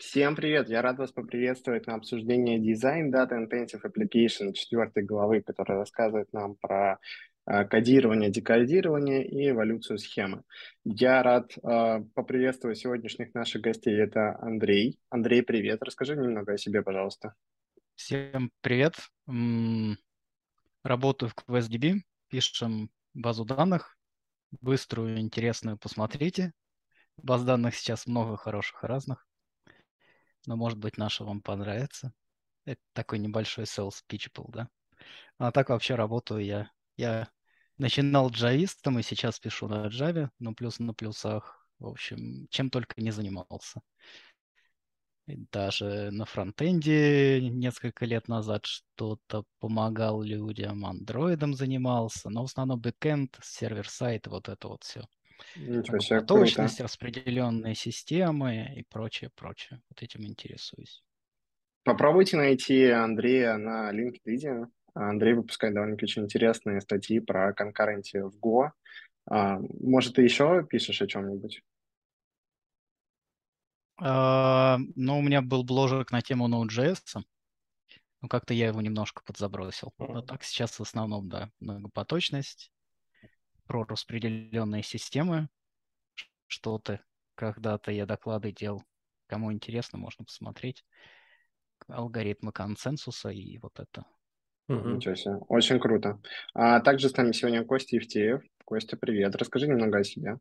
Всем привет! Я рад вас поприветствовать на обсуждении Design Data Intensive Application четвертой главы, которая рассказывает нам про э, кодирование, декодирование и эволюцию схемы. Я рад э, поприветствовать сегодняшних наших гостей. Это Андрей. Андрей, привет. Расскажи немного о себе, пожалуйста. Всем привет. Работаю в QuestDB, пишем базу данных, быструю, интересную, посмотрите. Баз данных сейчас много хороших разных но, может быть, наша вам понравится. Это такой небольшой sales pitch был, да? А так вообще работаю я. Я начинал джавистом и сейчас пишу на Java, но плюс на плюсах. В общем, чем только не занимался. даже на фронтенде несколько лет назад что-то помогал людям, андроидом занимался, но в основном бэкэнд, сервер-сайт, вот это вот все. Ничего себе, поточность, круто. распределенные системы и прочее, прочее. Вот этим интересуюсь. Попробуйте найти Андрея на LinkedIn. Андрей выпускает довольно-таки очень интересные статьи про конкуренции в Go. А, может, ты еще пишешь о чем-нибудь? Uh, ну, у меня был бложек на тему Node.js. Ну, как-то я его немножко подзабросил. Но так сейчас в основном, да, многопоточность, про распределенные системы. Что-то когда-то я доклады делал. Кому интересно, можно посмотреть. Алгоритмы консенсуса и вот это. Ничего себе. Очень круто. А также с нами сегодня Костя Евтеев. Костя, привет. Расскажи немного о себе.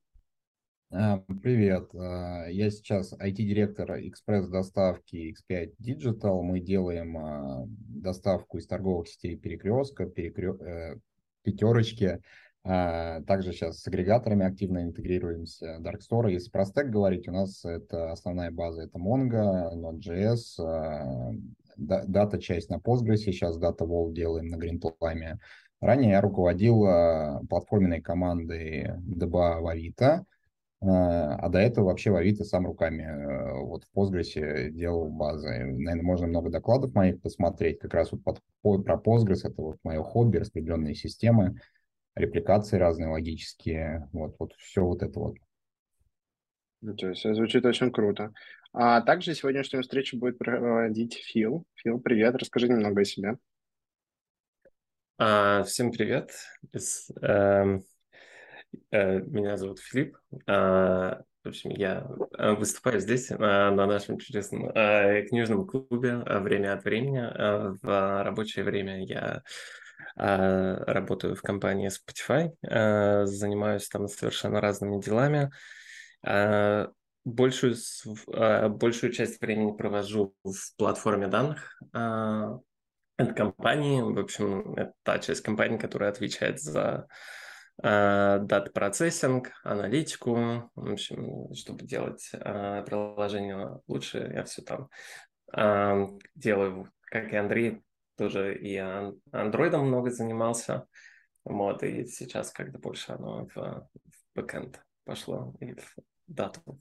А, привет. А, я сейчас IT-директор экспресс-доставки X5 Digital. Мы делаем а, доставку из торговых сетей Перекрестка, перекрё... Э, Пятерочки, также сейчас с агрегаторами активно интегрируемся. Dark Store, если про стек говорить, у нас это основная база, это Mongo, Node.js, а, дата часть на Postgres, сейчас Data Wall делаем на Greenplime. Ранее я руководил а, платформенной командой DBA Авито, а до этого вообще в Авито сам руками вот в Postgres делал базы. Наверное, можно много докладов моих посмотреть. Как раз вот под, про Postgres, это вот мое хобби, распределенные системы репликации разные логические, вот, вот все вот это вот. Ничего себе, звучит очень круто. А также сегодняшнюю встречу будет проводить Фил. Фил, привет, расскажи немного о себе. А, всем привет. Из, э, э, меня зовут Филипп. А, в общем, я э, выступаю здесь, а, на нашем чудесном а, книжном клубе время от времени. А, в рабочее время я работаю в компании Spotify, а, занимаюсь там совершенно разными делами. А, большую, большую часть времени провожу в платформе данных этой компании. В общем, это та часть компании, которая отвечает за дата процессинг, аналитику, в общем, чтобы делать приложение лучше, я все там делаю, как и Андрей, тоже и андроидом много занимался. Вот, и сейчас как-то больше оно в, в бэкэнд пошло и в дату.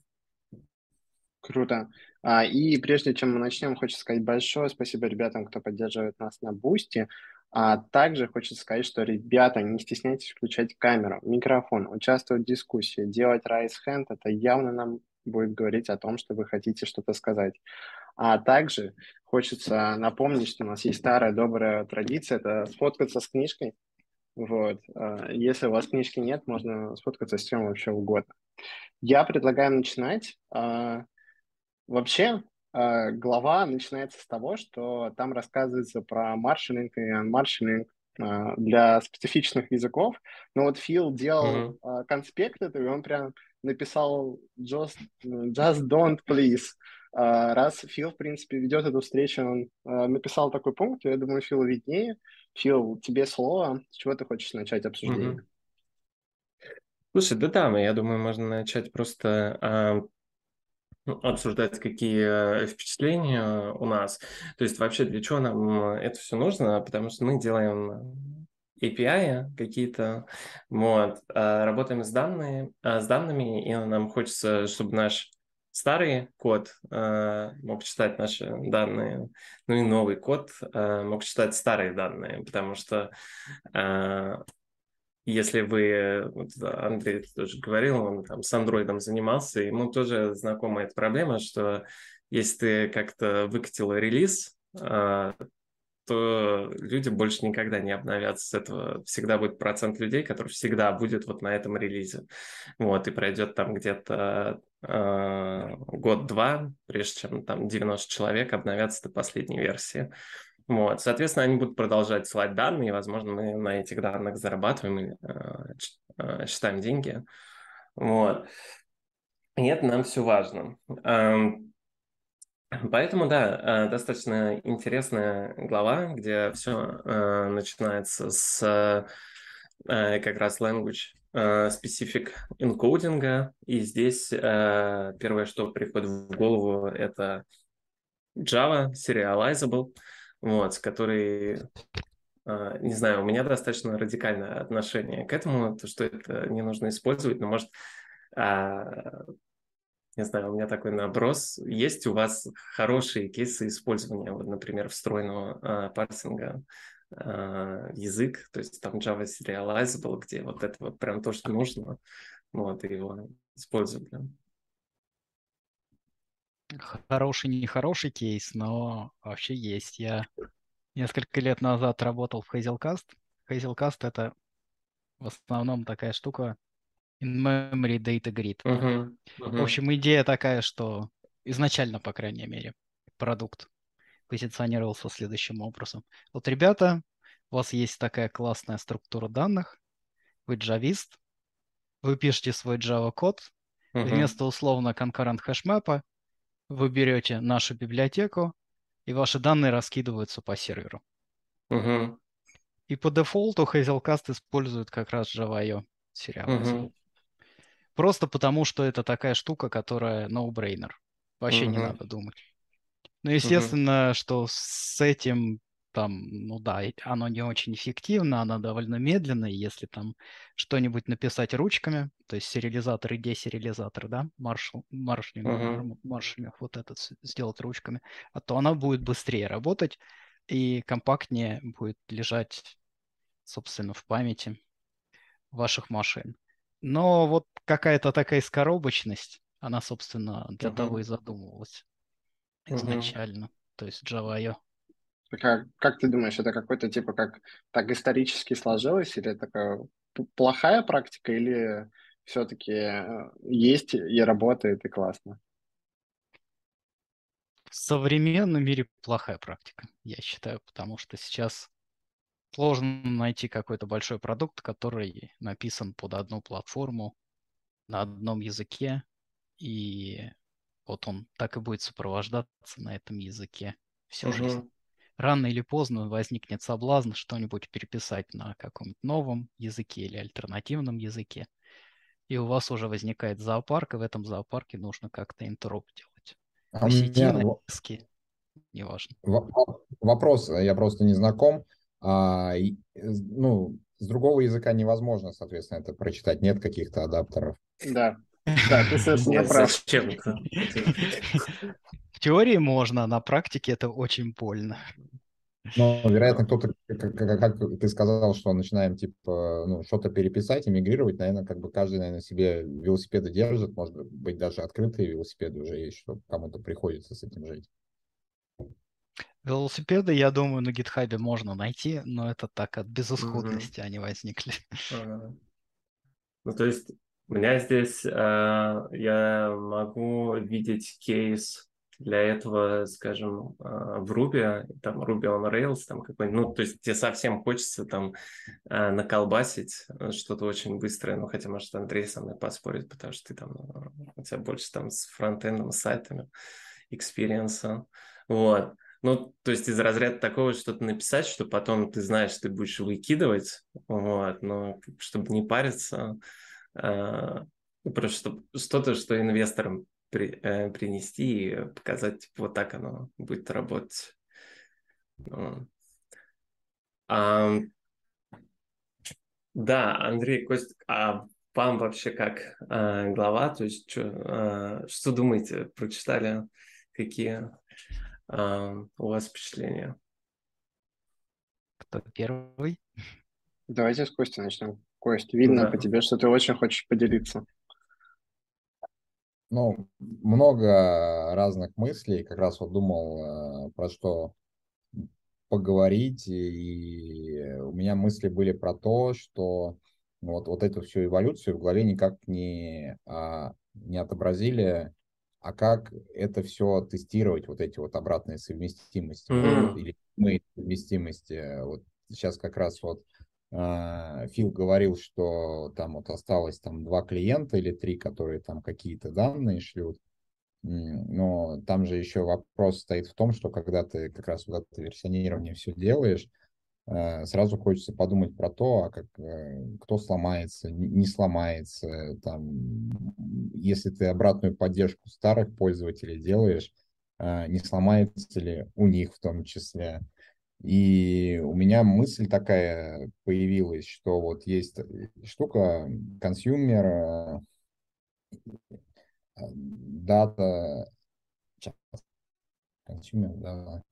Круто. А, и прежде чем мы начнем, хочется сказать большое спасибо ребятам, кто поддерживает нас на Boosty. А также хочется сказать, что, ребята, не стесняйтесь включать камеру, микрофон, участвовать в дискуссии, делать raise hand. Это явно нам будет говорить о том, что вы хотите что-то сказать. А также хочется напомнить, что у нас есть старая добрая традиция, это сфоткаться с книжкой. Вот. А, если у вас книжки нет, можно сфоткаться с чем вообще угодно. Я предлагаю начинать. А, вообще, а, глава начинается с того, что там рассказывается про маршалинг и анмаршалинг для специфичных языков. Но вот Фил делал mm-hmm. конспект и он прям написал just, just don't please. А, раз Фил, в принципе, ведет эту встречу, он а, написал такой пункт, я думаю, Фил виднее. Фил, тебе слово. С чего ты хочешь начать обсуждение? Mm-hmm. Слушай, да там, я думаю, можно начать просто а, ну, обсуждать, какие впечатления у нас. То есть вообще для чего нам это все нужно? Потому что мы делаем API какие-то, вот, работаем с, данными, с данными, и нам хочется, чтобы наш старый код э, мог читать наши данные, ну и новый код э, мог читать старые данные, потому что э, если вы, вот Андрей тоже говорил, он там с андроидом занимался, ему тоже знакома эта проблема, что если ты как-то выкатил релиз, а, то люди больше никогда не обновятся с этого. Всегда будет процент людей, который всегда будет вот на этом релизе. Вот, и пройдет там где-то э, год-два, прежде чем там 90 человек обновятся до последней версии. Вот, соответственно, они будут продолжать слать данные, и, возможно, мы на этих данных зарабатываем и э, считаем деньги. Вот. И это нам все важно. Поэтому, да, э, достаточно интересная глава, где все э, начинается с э, как раз language specific encoding, и здесь первое, что приходит в голову, это Java serializable, вот, с которой, не знаю, у меня достаточно радикальное отношение к этому, то, что это не нужно использовать, но, может, не знаю, у меня такой наброс. Есть у вас хорошие кейсы использования, вот, например, встроенного э, парсинга э, язык, то есть там Java Serializable, где вот это вот прям то, что нужно, вот, и его использовали. Хороший, нехороший кейс, но вообще есть. Я несколько лет назад работал в Hazelcast. Hazelcast — это в основном такая штука, in-memory data grid. Uh-huh. Uh-huh. В общем, идея такая, что изначально, по крайней мере, продукт позиционировался следующим образом. Вот, ребята, у вас есть такая классная структура данных, вы джавист, вы пишете свой Java код, uh-huh. вместо условно concurrent хэшмэпа вы берете нашу библиотеку, и ваши данные раскидываются по серверу. Uh-huh. И по дефолту Hazelcast использует как раз Java.io сериал. Uh-huh. Просто потому, что это такая штука, которая no-brainer. Вообще uh-huh. не надо думать. Ну, естественно, uh-huh. что с этим там, ну да, оно не очень эффективно, оно довольно медленно, если там что-нибудь написать ручками, то есть сериализатор и десериализатор, да, маршал, маршалинг, uh-huh. маршалинг, вот этот сделать ручками, а то она будет быстрее работать и компактнее будет лежать, собственно, в памяти ваших машин. Но вот какая-то такая скоробочность, она, собственно, для uh-huh. того и задумывалась изначально. Uh-huh. То есть Java.io. Как, как ты думаешь, это какой-то типа как так исторически сложилось, или такая плохая практика, или все-таки э, есть и работает, и классно? В современном мире плохая практика, я считаю, потому что сейчас сложно найти какой-то большой продукт, который написан под одну платформу, на одном языке, и вот он так и будет сопровождаться на этом языке всю угу. жизнь. Рано или поздно возникнет соблазн что-нибудь переписать на каком-нибудь новом языке или альтернативном языке. И у вас уже возникает зоопарк, и в этом зоопарке нужно как-то интероп делать. А По сети, меня... на диски, неважно. Вопрос, я просто не знаком. А, ну, с другого языка невозможно, соответственно, это прочитать. Нет каких-то адаптеров. Да. Да, ты совершенно прав. В теории можно, на практике это очень больно. Но, вероятно, кто-то, как, как ты сказал, что начинаем, типа, ну, что-то переписать, эмигрировать, наверное, как бы каждый, наверное, себе велосипеды держит, может быть, даже открытые велосипеды уже есть, что кому-то приходится с этим жить. Велосипеды, я думаю, на гитхабе можно найти, но это так от безысходности mm-hmm. они возникли. Ага. Ну, то есть меня здесь э, я могу видеть кейс для этого, скажем, э, в Ruby, там Ruby on Rails, там какой ну, то есть тебе совсем хочется там э, наколбасить что-то очень быстрое, ну, хотя, может, Андрей со мной поспорит, потому что ты там, у тебя больше там с фронтендом, с сайтами экспириенса, вот. Ну, то есть из разряда такого что-то написать, что потом ты знаешь, ты будешь выкидывать, вот, но чтобы не париться, э, просто что-то, что инвесторам при, э, принести и показать, типа, вот так оно будет работать. Ну. А, да, Андрей, Кость, а вам вообще как э, глава, то есть что, э, что думаете, прочитали, какие у вас впечатления? Кто первый? Давайте с Костей начнем. Кость, видно да. по тебе, что ты очень хочешь поделиться. Ну, много разных мыслей, как раз вот думал, про что поговорить, и у меня мысли были про то, что вот, вот эту всю эволюцию в голове никак не, а, не отобразили, а как это все тестировать, вот эти вот обратные совместимости mm-hmm. или мы совместимости. Вот сейчас как раз вот Фил говорил, что там вот осталось там два клиента или три, которые там какие-то данные шлют. Но там же еще вопрос стоит в том, что когда ты как раз вот это версионирование все делаешь, э, сразу хочется подумать про то, а как, э, кто сломается, не сломается. Там, если ты обратную поддержку старых пользователей делаешь, э, не сломается ли у них в том числе. И у меня мысль такая появилась, что вот есть штука, consumer, data, consumer, да,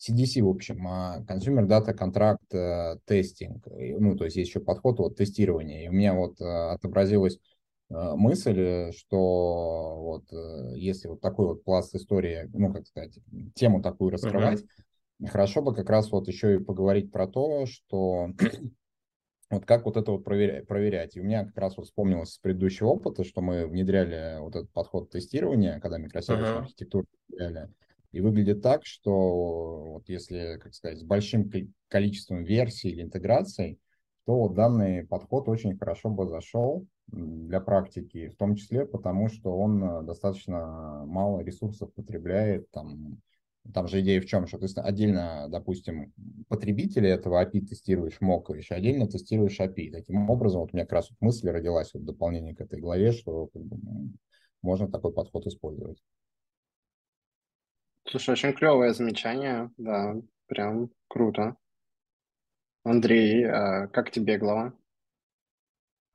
CDC, в общем, Consumer Data Contract Testing. Ну, то есть есть еще подход вот тестирования. И у меня вот э, отобразилась э, мысль, что вот э, если вот такой вот пласт истории, ну, как сказать, тему такую раскрывать, uh-huh. хорошо бы как раз вот еще и поговорить про то, что вот как вот это вот проверять, проверять. И у меня как раз вот вспомнилось с предыдущего опыта, что мы внедряли вот этот подход тестирования, когда микросервисную uh-huh. архитектуру внедряли. И выглядит так, что вот если, как сказать, с большим количеством версий или интеграций, то данный подход очень хорошо бы зашел для практики, в том числе потому, что он э, достаточно мало ресурсов потребляет, там, там же идея в чем, что ты отдельно, допустим, потребителя этого API тестируешь, мокаешь, отдельно тестируешь API. Таким образом, вот у меня как раз вот мысль родилась вот в дополнение к этой главе, что как бы, можно такой подход использовать. Слушай, очень клевое замечание, да, прям круто. Андрей, а как тебе глава?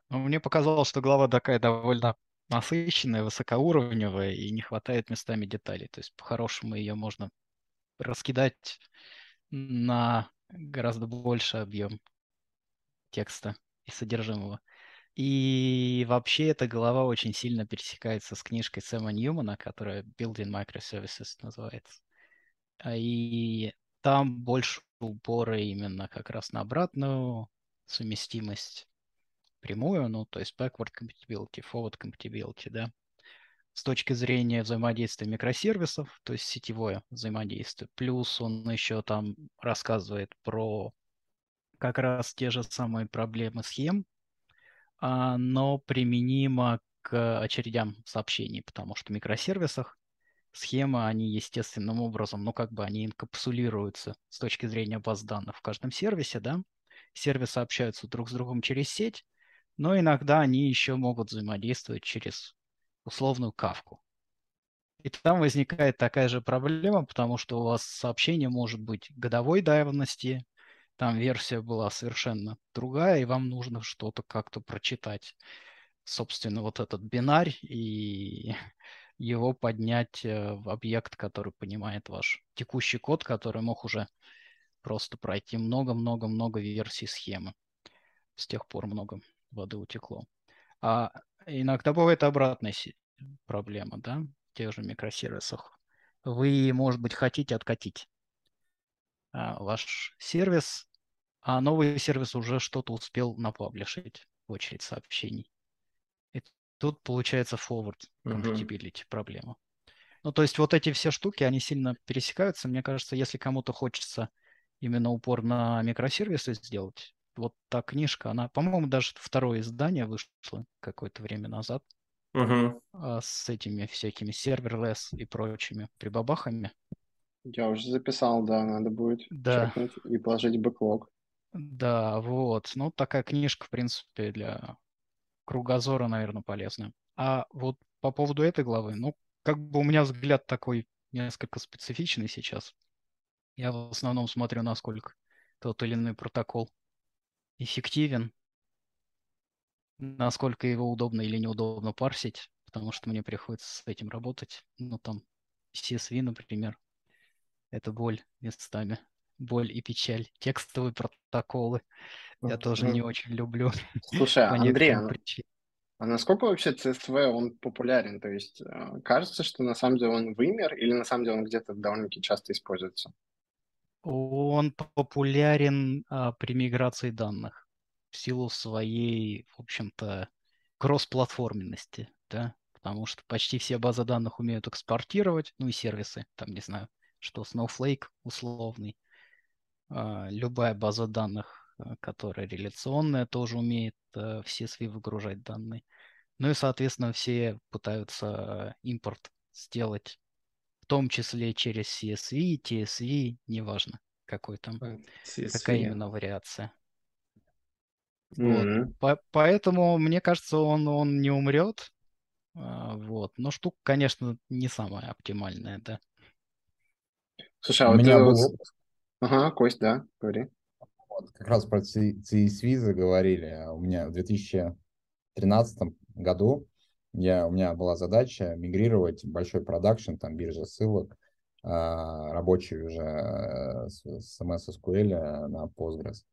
Ну, мне показалось, что глава такая довольно насыщенная, высокоуровневая, и не хватает местами деталей. То есть, по-хорошему, ее можно раскидать на гораздо больше объем текста и содержимого. И вообще эта глава очень сильно пересекается с книжкой Сэма Ньюмана, которая Building Microservices называется. А и там больше упора именно как раз на обратную совместимость прямую, ну, то есть backward compatibility, forward compatibility, да. С точки зрения взаимодействия микросервисов, то есть сетевое взаимодействие. Плюс он еще там рассказывает про как раз те же самые проблемы схем, а, но применимо к очередям сообщений, потому что в микросервисах схемы, они естественным образом, ну как бы они инкапсулируются с точки зрения баз данных в каждом сервисе, да, сервисы общаются друг с другом через сеть, но иногда они еще могут взаимодействовать через условную кавку. И там возникает такая же проблема, потому что у вас сообщение может быть годовой давности, там версия была совершенно другая, и вам нужно что-то как-то прочитать. Собственно, вот этот бинарь и его поднять э, в объект, который понимает ваш текущий код, который мог уже просто пройти много-много-много версий схемы. С тех пор много воды утекло. А иногда бывает обратная проблема, да, в тех же микросервисах. Вы, может быть, хотите откатить а, ваш сервис, а новый сервис уже что-то успел напаблишить в очередь сообщений. Тут получается forward compatibility uh-huh. проблема. Ну, то есть вот эти все штуки, они сильно пересекаются. Мне кажется, если кому-то хочется именно упор на микросервисы сделать, вот та книжка, она, по-моему, даже второе издание вышло какое-то время назад uh-huh. с этими всякими серверлесс и прочими прибабахами. Я уже записал, да, надо будет да. чекнуть и положить бэклог. Да, вот. Ну, такая книжка, в принципе, для кругозора, наверное, полезная. А вот по поводу этой главы, ну, как бы у меня взгляд такой несколько специфичный сейчас. Я в основном смотрю, насколько тот или иной протокол эффективен, насколько его удобно или неудобно парсить, потому что мне приходится с этим работать. Ну, там, CSV, например, это боль местами. Боль и печаль. Текстовые протоколы. Я тоже не очень люблю. Слушай, Андрей, А насколько вообще CSV, он популярен? То есть э, кажется, что на самом деле он вымер или на самом деле он где-то довольно-таки часто используется? Он популярен а, при миграции данных в силу своей, в общем-то, кроссплатформенности, да, потому что почти все базы данных умеют экспортировать, ну и сервисы, там, не знаю, что Snowflake условный, а, любая база данных, а, которая реляционная, тоже умеет а, в CSV выгружать данные. Ну и, соответственно, все пытаются импорт сделать, в том числе через CSV, TSV, неважно, какой там, CSV. какая именно вариация. Mm-hmm. Вот. По- поэтому, мне кажется, он, он не умрет. Вот. Но штука, конечно, не самая оптимальная, да. Слушай, а У вот меня был Ага, Кость, да, говори. Вот, как раз про CSV заговорили. А у меня в 2013 году я, у меня была задача мигрировать большой продакшн, там биржа ссылок, а, рабочий уже э, с, MS SQL на Postgres.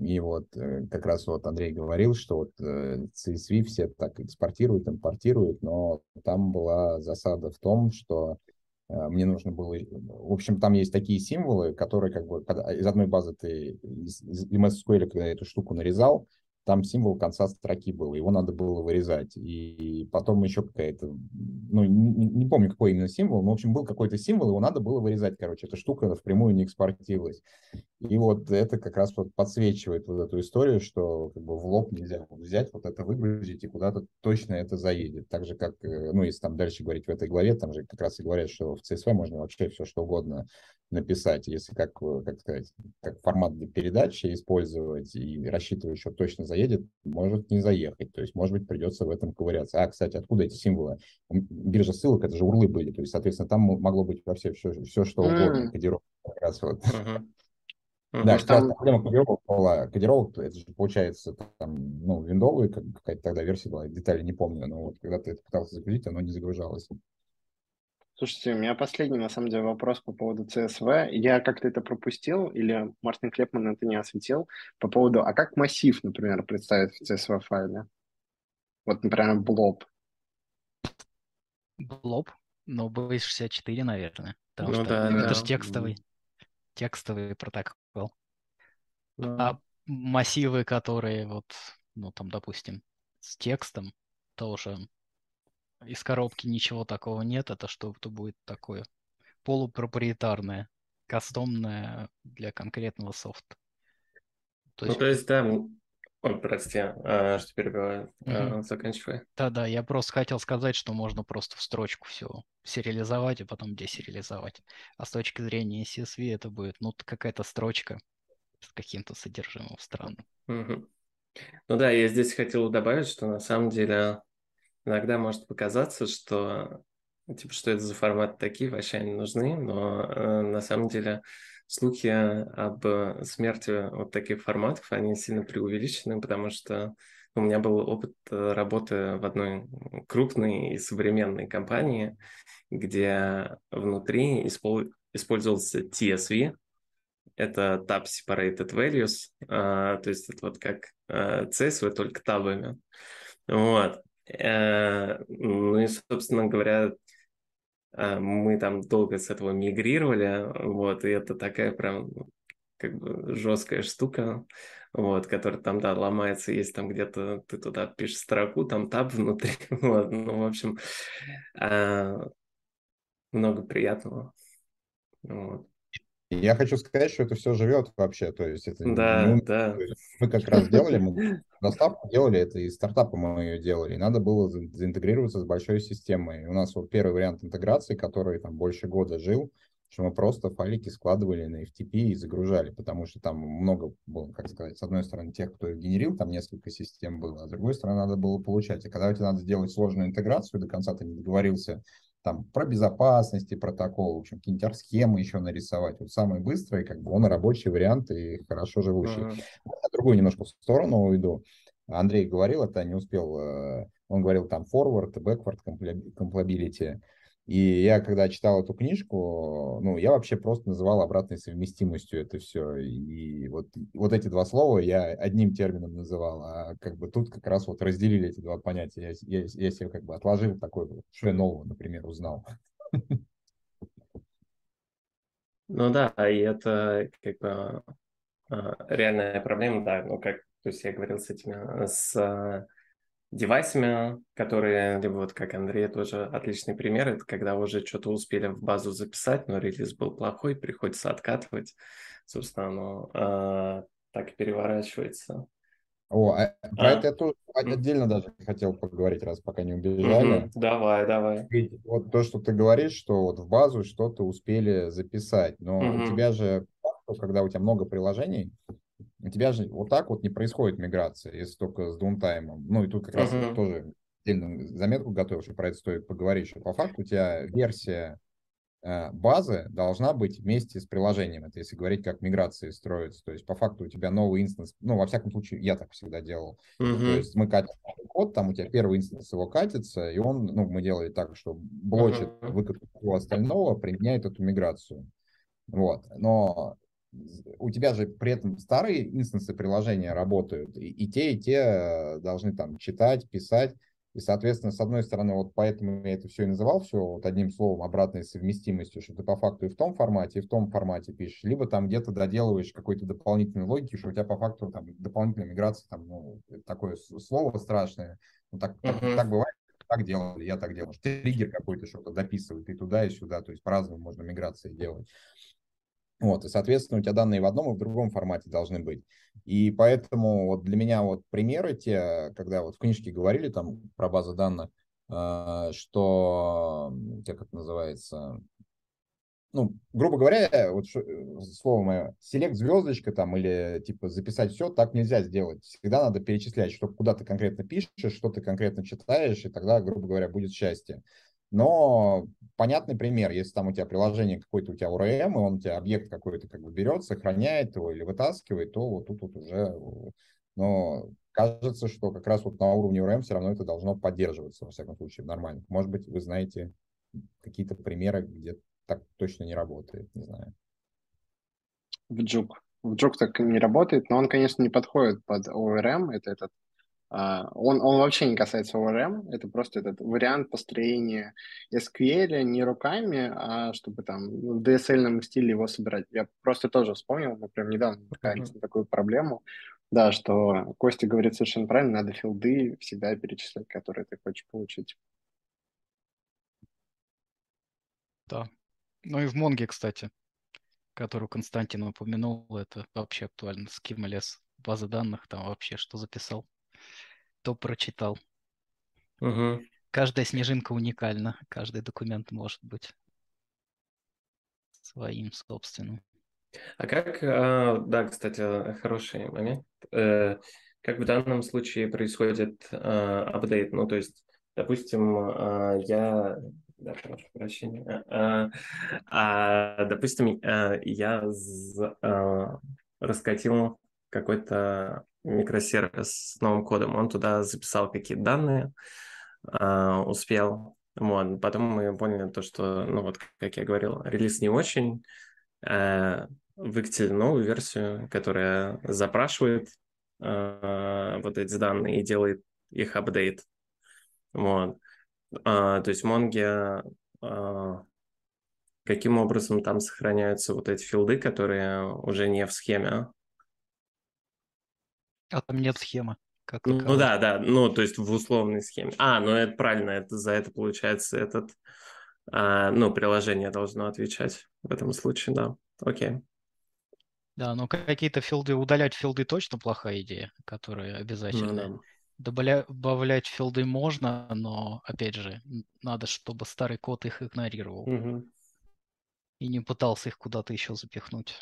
И вот э, как раз вот Андрей говорил, что вот э, CSV все так экспортируют, импортируют, но там была засада в том, что Э, мне нужно было... В общем, там есть такие символы, которые как бы из одной базы ты из, из MS SQL, когда я эту штуку нарезал, там символ конца строки был, его надо было вырезать. И потом еще какая-то, ну, не, не помню, какой именно символ, но, в общем, был какой-то символ, его надо было вырезать, короче, эта штука впрямую не экспортировалась. И вот это как раз вот подсвечивает вот эту историю, что как бы в лоб нельзя взять, вот это выгрузить, и куда-то точно это заедет. Так же, как, э, ну, если там дальше говорить в этой главе, там же как раз и говорят, что в CSV можно вообще все что угодно написать, если как, э, как сказать, как формат для передачи использовать и рассчитывать, что точно заедет, может не заехать. То есть, может быть, придется в этом ковыряться. А, кстати, откуда эти символы? Биржа ссылок, это же урлы были. То есть, соответственно, там могло быть вообще все, все что угодно. Mm. Кодировка как раз вот. Uh-huh. Да, там... проблема кодировок была. Кодировок, это же получается там, ну, виндовые, какая-то тогда версия была, детали не помню, но вот когда ты это пытался загрузить, оно не загружалось. Слушайте, у меня последний, на самом деле, вопрос по поводу CSV. Я как-то это пропустил, или Мартин Клепман это не осветил, по поводу, а как массив, например, представить в CSV-файле? Вот, например, блоб. Блоб? Ну, Base64, наверное. Потому ну, что да, это да. же текстовый, текстовый протокол. Да. А массивы, которые вот, ну, там, допустим, с текстом, тоже из коробки ничего такого нет, это что-то будет такое полупроприетарное, кастомное для конкретного софта. То ну, есть... Ну, то есть, да, Ой, прости, а, что перебиваю. Mm-hmm. Заканчивай. Да-да, я просто хотел сказать, что можно просто в строчку все сериализовать, а потом десериализовать. А с точки зрения CSV это будет, ну, какая-то строчка с каким-то содержимым странным. Mm-hmm. Ну да, я здесь хотел добавить, что на самом деле иногда может показаться, что типа, что это за форматы такие, вообще не нужны, но э, на самом деле слухи об смерти вот таких форматов, они сильно преувеличены, потому что у меня был опыт э, работы в одной крупной и современной компании, где внутри использовался TSV, это Tab Separated Values, э, то есть это вот как э, CSV, только табами. Вот. Э, ну и, собственно говоря, э, мы там долго с этого мигрировали, вот, и это такая прям как бы жесткая штука, вот, которая там, да, ломается, есть там где-то, ты туда пишешь строку, там таб внутри, вот, ну, в общем, э, много приятного, вот. Я хочу сказать, что это все живет вообще, то есть это да, не да. мы как раз делали, мы доставку делали, это и стартапы мы ее делали, и надо было заинтегрироваться с большой системой. И у нас вот первый вариант интеграции, который там больше года жил, что мы просто файлики складывали на FTP и загружали, потому что там много было, как сказать, с одной стороны тех, кто их генерил, там несколько систем было, а с другой стороны надо было получать. И когда тебе надо сделать сложную интеграцию, до конца ты не договорился там про безопасность и протокол, в общем, какие-нибудь схемы еще нарисовать. Вот самый быстрый, как бы он рабочий вариант и хорошо живущий. Uh-huh. А другую немножко в сторону уйду. Андрей говорил, это не успел, э, он говорил там forward, backward compatibility. И я, когда читал эту книжку, ну, я вообще просто называл обратной совместимостью это все. И вот, вот эти два слова я одним термином называл, а как бы тут как раз вот разделили эти два понятия. Я, я, я себе как бы отложил такой, что я нового, например, узнал. Ну да, и это как бы а, реальная проблема, да, ну как, то есть я говорил с этими, с девайсами, которые, либо вот как Андрей тоже отличный пример, это когда уже что-то успели в базу записать, но релиз был плохой, приходится откатывать, собственно, оно э, так переворачивается. О, а, про а? это я тоже отдельно даже хотел поговорить, раз пока не убежали. Угу. Давай, давай. Ведь вот то, что ты говоришь, что вот в базу что-то успели записать, но угу. у тебя же, когда у тебя много приложений, у тебя же вот так вот не происходит миграция, если только с даунтаймом. Ну и тут как раз uh-huh. тоже отдельную заметку готовил, что про это стоит поговорить, что по факту у тебя версия э, базы должна быть вместе с приложением. Это если говорить, как миграции строятся. То есть по факту у тебя новый инстанс, ну во всяком случае я так всегда делал. Uh-huh. То есть мы катим код, там у тебя первый инстанс его катится, и он, ну мы делали так, что блочит uh-huh. выкатку остального, применяет эту миграцию. Вот. Но у тебя же при этом старые инстансы приложения работают, и, и те, и те э, должны там читать, писать, и, соответственно, с одной стороны, вот поэтому я это все и называл все вот одним словом обратной совместимостью, что ты по факту и в том формате, и в том формате пишешь, либо там где-то доделываешь какой-то дополнительной логики, что у тебя по факту там дополнительная миграция, там, ну, такое слово страшное, ну, так, uh-huh. так, так бывает, так делали, я так делал. Триггер какой-то что-то дописывает и туда, и сюда, то есть по-разному можно миграции делать. Вот, и, соответственно, у тебя данные в одном и в другом формате должны быть. И поэтому вот для меня вот примеры те, когда вот в книжке говорили там про базу данных, э, что, как это называется, ну, грубо говоря, вот э, слово мое, селект звездочка там или типа записать все, так нельзя сделать. Всегда надо перечислять, что куда ты конкретно пишешь, что ты конкретно читаешь, и тогда, грубо говоря, будет счастье. Но понятный пример, если там у тебя приложение какое-то у тебя URM, и он у тебя объект какой-то как бы берет, сохраняет его или вытаскивает, то вот тут вот уже... Но кажется, что как раз вот на уровне URM все равно это должно поддерживаться, во всяком случае, в нормальных. Может быть, вы знаете какие-то примеры, где так точно не работает, не знаю. В Juke. В Juke так не работает, но он, конечно, не подходит под ORM, это этот он, он вообще не касается ORM, это просто этот вариант построения SQL не руками, а чтобы там в DSL стиле его собирать. Я просто тоже вспомнил, мы прям недавно натыкались uh-huh. на такую проблему, да, что Костя говорит совершенно правильно, надо филды всегда перечислять, которые ты хочешь получить. Да. Ну и в Монге, кстати, которую Константин упомянул, это вообще актуально. Schema база данных, там вообще что записал то прочитал. Угу. Каждая снежинка уникальна, каждый документ может быть своим собственным. А как, а, да, кстати, хороший момент. Э, как в данном случае происходит а, апдейт? Ну, то есть, допустим, а, я да, прошу прощения. А, а, допустим, я раскатил какой-то микросервис с новым кодом. Он туда записал какие-то данные, э, успел. Вот. Потом мы поняли то, что, ну вот, как я говорил, релиз не очень. Э, выкатили новую версию, которая запрашивает э, вот эти данные и делает их апдейт. Вот. Э, то есть в каким образом там сохраняются вот эти филды, которые уже не в схеме, а там нет схемы. Как ну, ну да, да, ну то есть в условной схеме. А, ну это правильно, это за это получается этот, а, ну приложение должно отвечать в этом случае, да. Окей. Да, но какие-то филды, удалять филды точно плохая идея, которые обязательно. Ну, да. Добавлять филды можно, но, опять же, надо, чтобы старый код их игнорировал. Угу. И не пытался их куда-то еще запихнуть.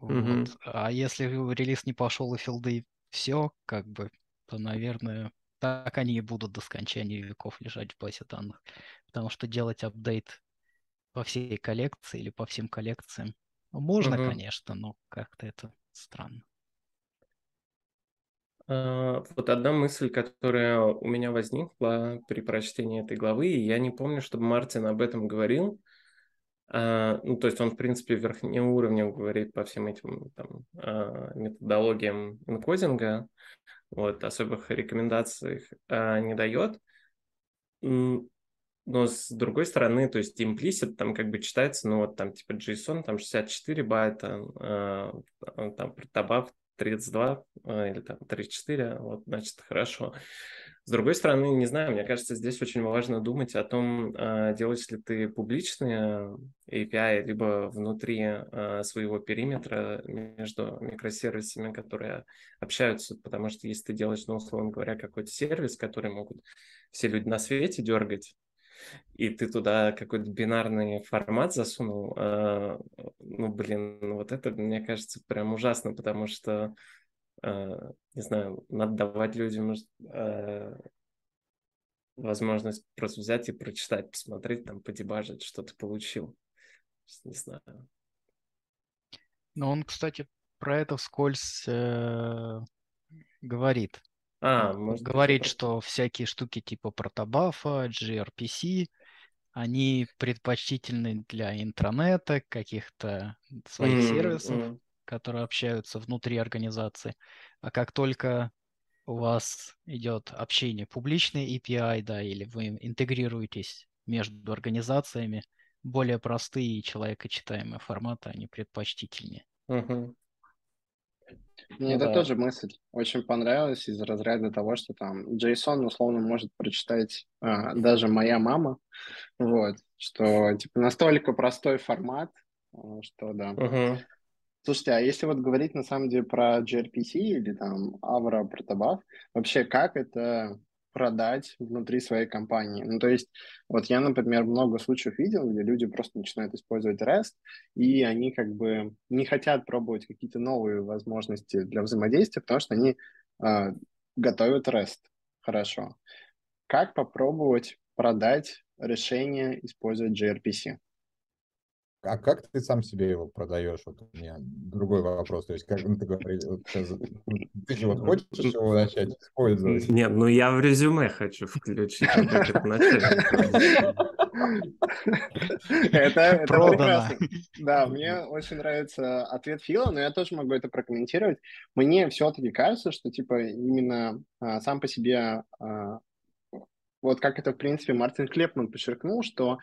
Угу. Вот. А если релиз не пошел и филды все, как бы, то, наверное, так они и будут до скончания веков лежать в базе данных. Потому что делать апдейт по всей коллекции или по всем коллекциям ну, можно, угу. конечно, но как-то это странно. А, вот одна мысль, которая у меня возникла при прочтении этой главы, и я не помню, чтобы Мартин об этом говорил. А, ну, то есть он, в принципе, верхним уровнем говорит по всем этим там, а, методологиям энкодинга, вот, особых рекомендаций не дает. Но с другой стороны, то есть implicit там как бы читается, ну вот там типа JSON, там 64 байта, там добав 32 а, или там 34, вот, значит, хорошо. С другой стороны, не знаю, мне кажется, здесь очень важно думать о том, а, делаешь ли ты публичные API, либо внутри а, своего периметра между микросервисами, которые общаются, потому что если ты делаешь, ну, условно говоря, какой-то сервис, который могут все люди на свете дергать, и ты туда какой-то бинарный формат засунул, э, ну, блин, вот это, мне кажется, прям ужасно, потому что, не знаю, надо давать людям э, возможность просто взять и прочитать, посмотреть, там, подебажить, что ты получил. Не знаю. Но он, кстати, про это вскользь э, говорит. А, может говорит, что всякие штуки типа протобафа, gRPC, они предпочтительны для интранета, каких-то своих mm-hmm. сервисов, mm-hmm. Которые общаются внутри организации. А как только у вас идет общение публичный API, да, или вы интегрируетесь между организациями, более простые и человекочитаемые форматы, они предпочтительнее. Мне ну, это да. тоже мысль очень понравилась из разряда того, что там JSON условно может прочитать а, даже моя мама, вот, что типа настолько простой формат, а, что да. Uh-huh. Слушайте, а если вот говорить на самом деле про gRPC или там Avro Protobuf, вообще как это продать внутри своей компании. Ну, то есть, вот я, например, много случаев видел, где люди просто начинают использовать REST, и они как бы не хотят пробовать какие-то новые возможности для взаимодействия, потому что они э, готовят REST хорошо. Как попробовать продать решение, используя gRPC? А как ты сам себе его продаешь? Вот у меня другой вопрос. То есть, как ну, ты говоришь, вот, ты же вот хочешь его начать использовать? Нет, ну я в резюме хочу включить. Это прекрасно. Да, мне очень нравится ответ Фила, но я тоже могу это прокомментировать. Мне все-таки кажется, что типа именно а, сам по себе а, вот как это, в принципе, Мартин Клепман подчеркнул, что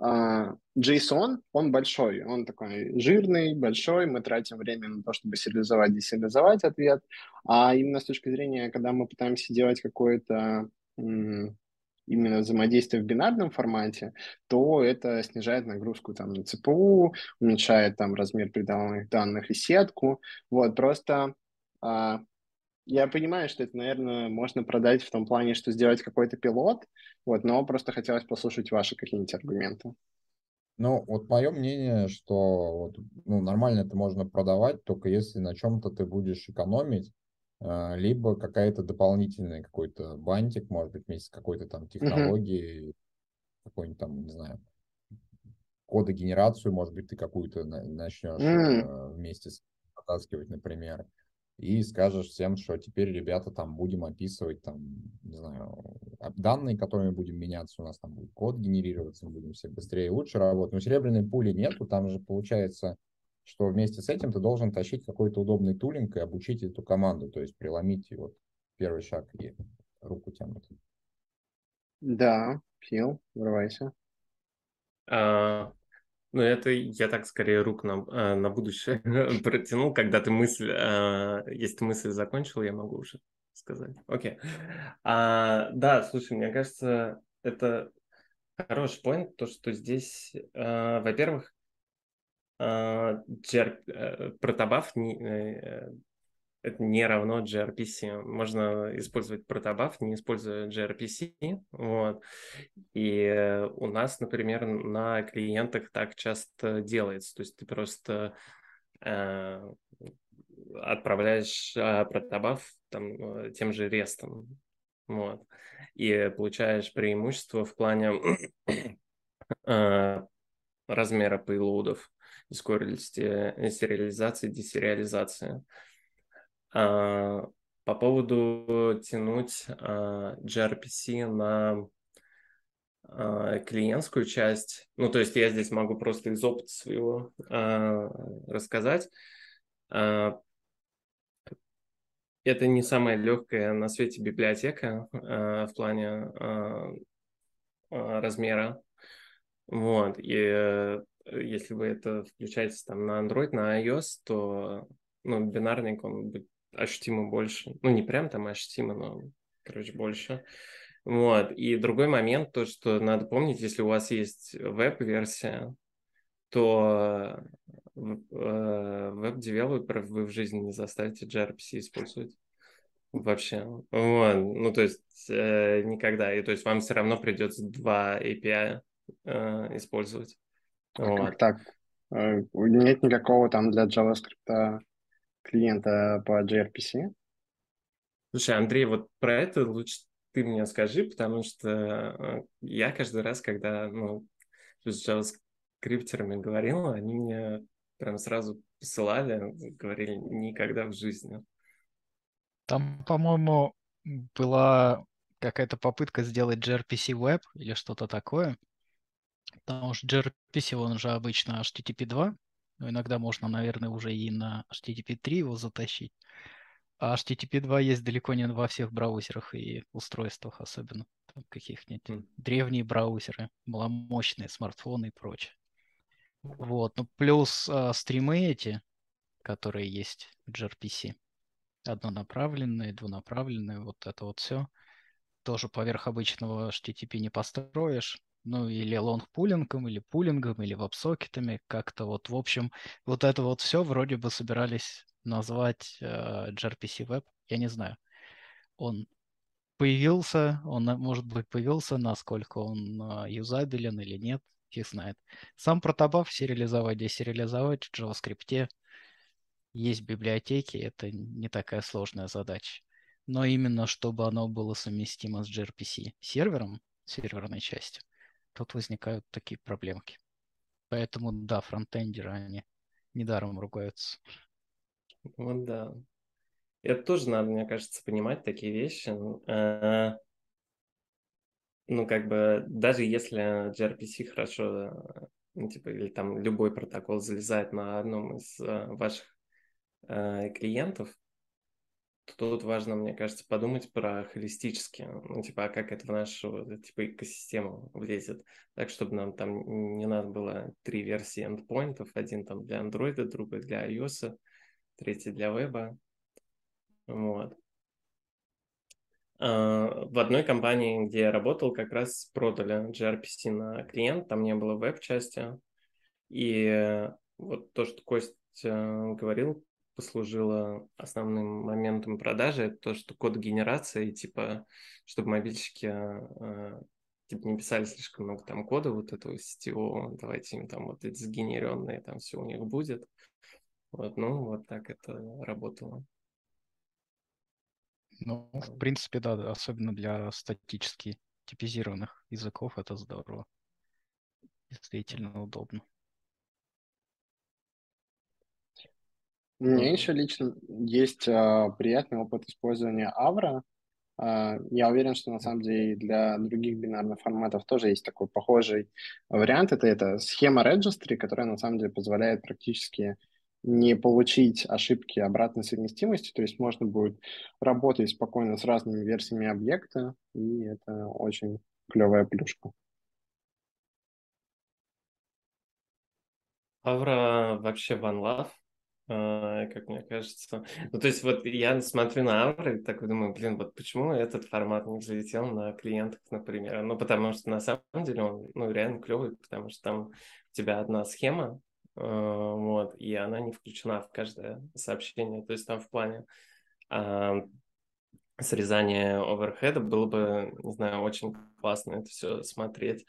JSON, а, он большой, он такой жирный, большой, мы тратим время на то, чтобы сериализовать, десериализовать ответ, а именно с точки зрения, когда мы пытаемся делать какое-то именно взаимодействие в бинарном формате, то это снижает нагрузку там на ЦПУ, уменьшает там размер передаваемых данных и сетку. Вот, просто а, я понимаю, что это, наверное, можно продать в том плане, что сделать какой-то пилот, вот, но просто хотелось послушать ваши какие-нибудь аргументы. Ну, вот мое мнение, что вот, ну, нормально это можно продавать, только если на чем-то ты будешь экономить, э, либо какая-то дополнительный какой-то бантик, может быть, вместе с какой-то там технологией, mm-hmm. какой-нибудь там, не знаю, кодогенерацию, может быть, ты какую-то начнешь mm-hmm. э, вместе с потаскивать, например и скажешь всем, что теперь, ребята, там будем описывать, там, не знаю, данные, которыми будем меняться, у нас там будет код генерироваться, мы будем все быстрее и лучше работать. Но серебряной пули нету, там же получается, что вместе с этим ты должен тащить какой-то удобный тулинг и обучить эту команду, то есть преломить вот первый шаг и руку тянут. Да, Фил, врывайся. А, ну, это я так скорее рук на, э, на будущее протянул, когда ты мысль, э, если ты мысль закончил, я могу уже сказать. Окей. А, да, слушай, мне кажется, это хороший point, то, что здесь, э, во-первых, протобаф это не равно gRPC. Можно использовать протобаф, не используя gRPC. Вот. И у нас, например, на клиентах так часто делается. То есть ты просто э, отправляешь э, протобаф там, э, тем же рестом. Вот. И получаешь преимущество в плане э, размера пейлоудов, скорости сериализации, десериализации. По поводу тянуть а, gRPC на а, клиентскую часть, ну, то есть я здесь могу просто из опыта своего а, рассказать. А, это не самая легкая на свете библиотека а, в плане а, а, размера. Вот, и э, если вы это включаете там на Android, на iOS, то ну, бинарник, он будет ощутимо больше. Ну, не прям там ощутимо, но, короче, больше. Вот. И другой момент, то, что надо помнить, если у вас есть веб-версия, то э, веб-девелоперов вы в жизни не заставите gRPC использовать. Вообще. Вот. Ну, то есть э, никогда. И то есть вам все равно придется два API э, использовать. А вот. Как так? Э, нет никакого там для JavaScript клиента по gRPC? Слушай, Андрей, вот про это лучше ты мне скажи, потому что э, я каждый раз, когда ну, с JavaScripтерами говорил, они мне прям сразу посылали, говорили, никогда в жизни. Там, по-моему, была какая-то попытка сделать gRPC Web или что-то такое. Потому что gRPC, он же обычно HTTP 2, но иногда можно, наверное, уже и на HTTP 3 его затащить. А HTTP 2 есть далеко не во всех браузерах и устройствах, особенно каких-нибудь mm. древние браузеры, маломощные смартфоны и прочее. Вот, ну плюс а, стримы эти, которые есть в gRPC, однонаправленные, двунаправленные, вот это вот все, тоже поверх обычного HTTP не построишь, ну или лонгпулингом, или пулингом, или веб-сокетами, как-то вот, в общем, вот это вот все вроде бы собирались назвать э, gRPC Web, я не знаю. Он появился, он, может быть, появился, насколько он э, юзабелен или нет, фиг знает. Сам протобаф сериализовать, десериализовать в JavaScript есть библиотеки, это не такая сложная задача. Но именно чтобы оно было совместимо с gRPC сервером, серверной частью, тут возникают такие проблемки. Поэтому, да, фронтендеры, они недаром ругаются. Вот да. Это тоже надо, мне кажется, понимать такие вещи. Э, ну, как бы, даже если gRPC хорошо, ну, типа, или там любой протокол залезает на одном из э, ваших э, клиентов, тут важно, мне кажется, подумать про холистически, ну, типа, а как это в нашу, типа, экосистему влезет, так, чтобы нам там не надо было три версии эндпоинтов, один там для Android, другой для iOS, третий для веба, вот. А, в одной компании, где я работал, как раз продали gRPC на клиент, там не было веб-части, и вот то, что Кость э, говорил, послужило основным моментом продажи, это то, что код генерации, типа, чтобы мобильщики э, типа не писали слишком много там кода вот этого сетевого, давайте им там вот эти сгенеренные, там все у них будет. Вот, ну, вот так это работало. Ну, в принципе, да, особенно для статически типизированных языков это здорово. Действительно удобно. У меня еще лично есть а, приятный опыт использования Авра. А, я уверен, что на самом деле для других бинарных форматов тоже есть такой похожий вариант. Это, это схема registry, которая на самом деле позволяет практически не получить ошибки обратной совместимости, то есть можно будет работать спокойно с разными версиями объекта, и это очень клевая плюшка. Авра вообще one love. А, как мне кажется. Ну, то есть вот я смотрю на Авры и так думаю, блин, вот почему этот формат не взлетел на клиентах, например? Ну, потому что на самом деле он ну, реально клевый, потому что там у тебя одна схема, э, вот, и она не включена в каждое сообщение. То есть там в плане э, срезания оверхеда было бы, не знаю, очень классно это все смотреть.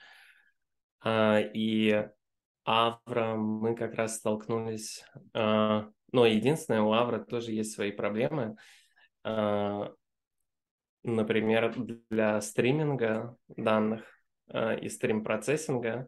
Э, и Авра мы как раз столкнулись, э, но единственное, у Авра тоже есть свои проблемы. Э, например, для стриминга данных э, и стрим-процессинга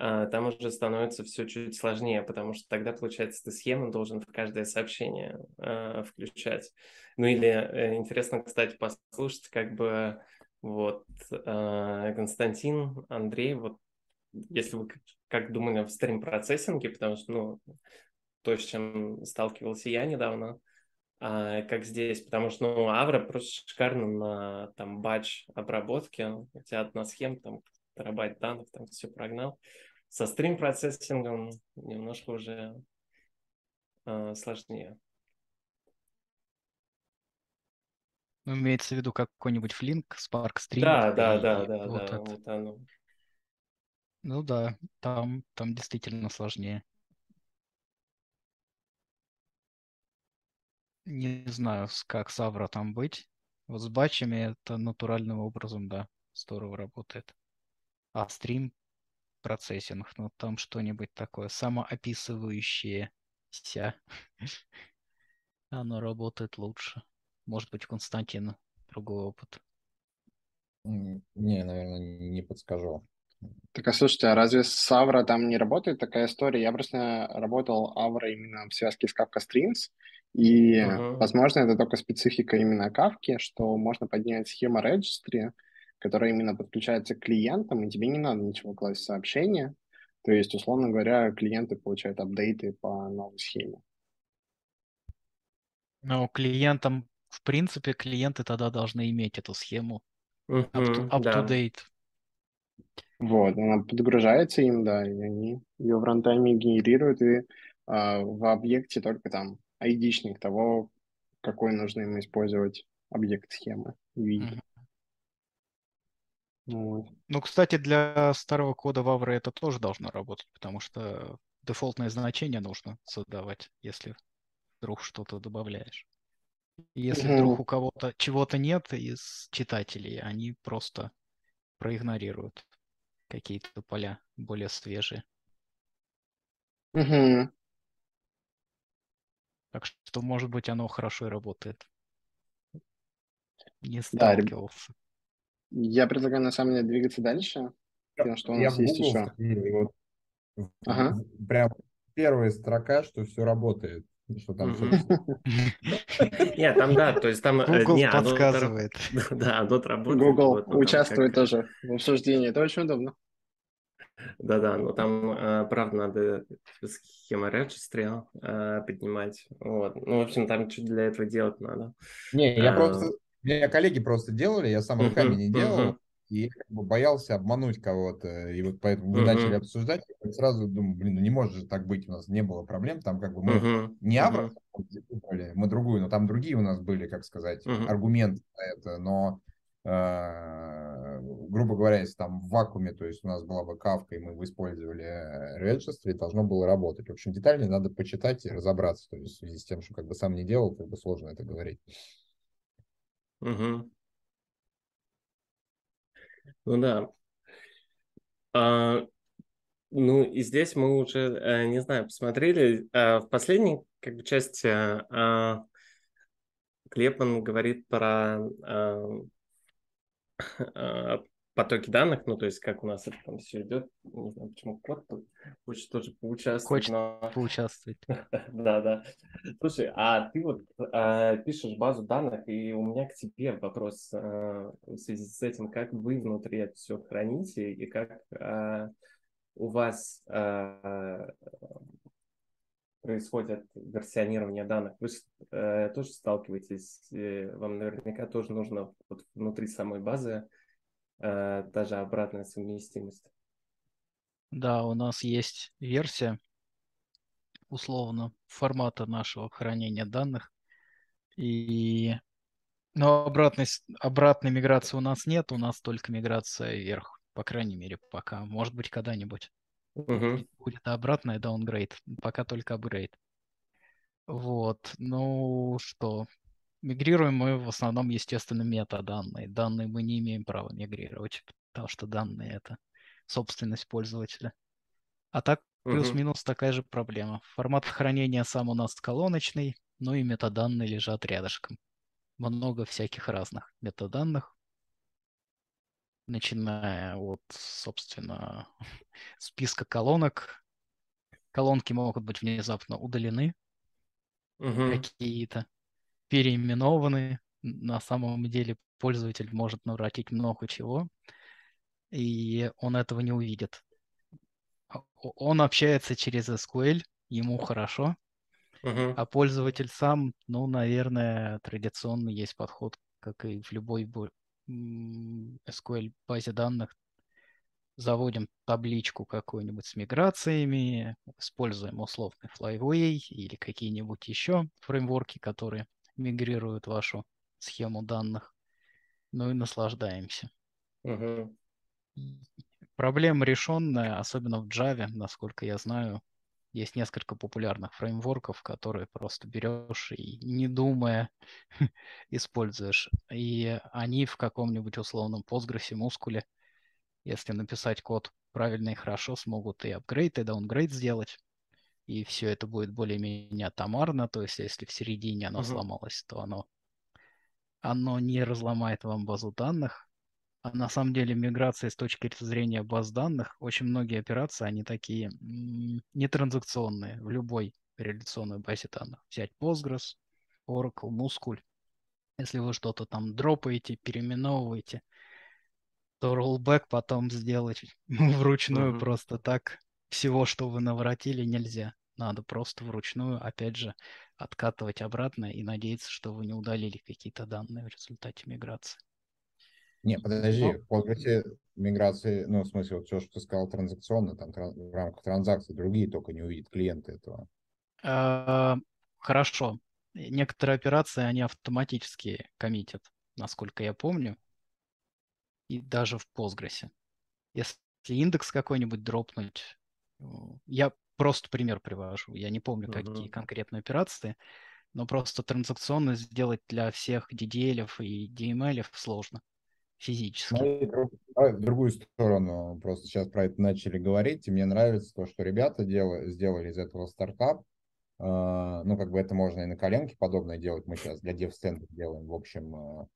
а, там уже становится все чуть сложнее, потому что тогда, получается, ты схему должен в каждое сообщение включать. Ну или э, интересно, кстати, послушать, как бы вот Константин, Андрей, вот если вы как думали в стрим-процессинге, потому что, ну, то, с чем сталкивался я недавно, а, как здесь, потому что, ну, Авра просто шикарно на, там, батч обработке, тебя одна схема, там, терабайт данных, там, все прогнал. Со стрим-процессингом немножко уже э, сложнее. Ну, имеется в виду какой-нибудь флинк, Spark Stream. Да, да, да, да, вот да, это. вот оно. Ну да, там, там действительно сложнее. Не знаю, как с там быть. Вот с батчами это натуральным образом, да, здорово работает. А стрим процессинг, ну там что-нибудь такое самоописывающееся. Оно работает лучше. Может быть, у Константина другой опыт. Не, наверное, не подскажу. Так, а слушайте, а разве с Авро там не работает такая история? Я просто работал Авро именно в связке с Kafka Streams, и, Мгм. возможно, это только специфика именно Kafka, что можно поднять схему registry, которая именно подключается к клиентам, и тебе не надо ничего класть в сообщение. То есть, условно говоря, клиенты получают апдейты по новой схеме. Но клиентам, в принципе, клиенты тогда должны иметь эту схему up to, Мгм, up to да. date. Вот, она подгружается им, да, и они ее в рантайме генерируют, и а, в объекте только там ID-шник того, какой нужно им использовать объект схемы. Мгм. Вот. Ну, кстати, для старого кода в Avro это тоже должно работать, потому что дефолтное значение нужно задавать, если вдруг что-то добавляешь. Если вдруг у кого-то чего-то нет из читателей, они просто проигнорируют какие-то поля более свежие. Так что, может быть, оно хорошо и работает. Не Да, сталкивался. Я предлагаю на самом деле двигаться дальше, потому что у Я нас в есть еще. вот Ага. прям первая строка, что все работает, что там. Нет, там да, то есть там... э, Google не, оно подсказывает. Да, оно работает. Google вот, там участвует как- тоже в обсуждении, это очень удобно. Да-да, но там, э, правда, надо схема registry э, поднимать. Вот. Ну, в общем, там что для этого делать надо. Не, я А. просто... Меня коллеги просто делали, я сам руками не делал, и как бы боялся обмануть кого-то. И вот поэтому мы начали обсуждать, и сразу думаю, блин, ну не может же так быть, у нас не было проблем, там как бы мы не выбрали, мы другую, но там другие у нас были, как сказать, аргументы на это, но грубо говоря, если там в вакууме, то есть у нас была бы кавка, и мы бы использовали э, registry, должно было работать. В общем, детали надо почитать и разобраться, то есть в связи с тем, что как бы сам не делал, как бы сложно это говорить. Мгм. Ну да. А, ну и здесь мы уже, э, не знаю, посмотрели. э, в последней как бы части э, Клепман говорит про э, потоки данных, ну то есть как у нас это там все идет. Не знаю, почему код хочет тоже поучаствовать, Хочет но... поучаствовать. Да, да. Слушай, а ты вот э, пишешь базу данных, и у меня к тебе вопрос э, в связи с этим, как вы внутри это все храните, и как э, у вас э, происходит версионирование данных. Вы э, тоже сталкиваетесь, э, вам наверняка тоже нужно вот внутри самой базы э, даже обратная совместимость. Да, у нас есть версия условно формата нашего хранения данных. И но обратной, с- обратной миграции у нас нет, у нас только миграция вверх, по крайней мере, пока. Может быть, когда-нибудь Мгм. будет обратная downgrade, пока только апгрейд. Вот, ну что, мигрируем мы в основном, естественно, метаданные. Данные мы не имеем права мигрировать, потому что данные это собственность пользователя. А так плюс-минус такая же проблема. Формат хранения сам у нас колоночный, ну и метаданные лежат рядышком. Много всяких разных метаданных, начиная от, собственно, списка колонок. Колонки могут быть внезапно удалены, Мгм. какие-то переименованы. На самом деле пользователь может навратить много чего, и он этого не увидит. Он общается через SQL, ему хорошо, Мгм. а пользователь сам, ну, наверное, традиционно есть подход, как и в любой SQL базе данных. Заводим табличку какую-нибудь с миграциями, используем условный Flyway или какие-нибудь еще фреймворки, которые мигрируют вашу схему данных. Ну и наслаждаемся. Мгм. Проблема решенная, особенно в Java, насколько я знаю. Есть несколько популярных фреймворков, которые просто берешь и не думая используешь. И они в каком-нибудь условном Postgres, мускуле, если написать код правильно и хорошо, смогут и апгрейд, и даунгрейд сделать. И все это будет более-менее атомарно. То есть, если в середине оно Мгм. сломалось, то оно, оно не разломает вам базу данных. А на самом деле миграция с точки зрения баз данных, очень многие операции, они такие нетранзакционные в любой реляционной базе данных. Взять Postgres, Oracle, Muscle. Если вы что-то там дропаете, переименовываете, то rollback потом сделать вручную Мгм. просто так. Всего, что вы наворотили, нельзя. Надо просто вручную, опять же, откатывать обратно и надеяться, что вы не удалили какие-то данные в результате миграции. Не, подожди, Но- в Postgres миграции, ну, в смысле, вот все, что ты сказал транзакционно, там в рамках транзакций, другие только не увидят клиенты этого. А, Хорошо. Некоторые операции, они автоматически коммитят, насколько я помню, и даже в Postgres. Если индекс какой-нибудь дропнуть, я просто пример привожу, я не помню, какие Мгм. конкретные операции, но просто транзакционно сделать для всех DDL и DML сложно физически. Друг- давай в другую сторону, просто сейчас про это начали говорить, и мне нравится то, что ребята дела- сделали из этого стартап. А, Ну, как бы это можно и на коленке подобное делать. Мы сейчас для DevStand делаем, в общем, а,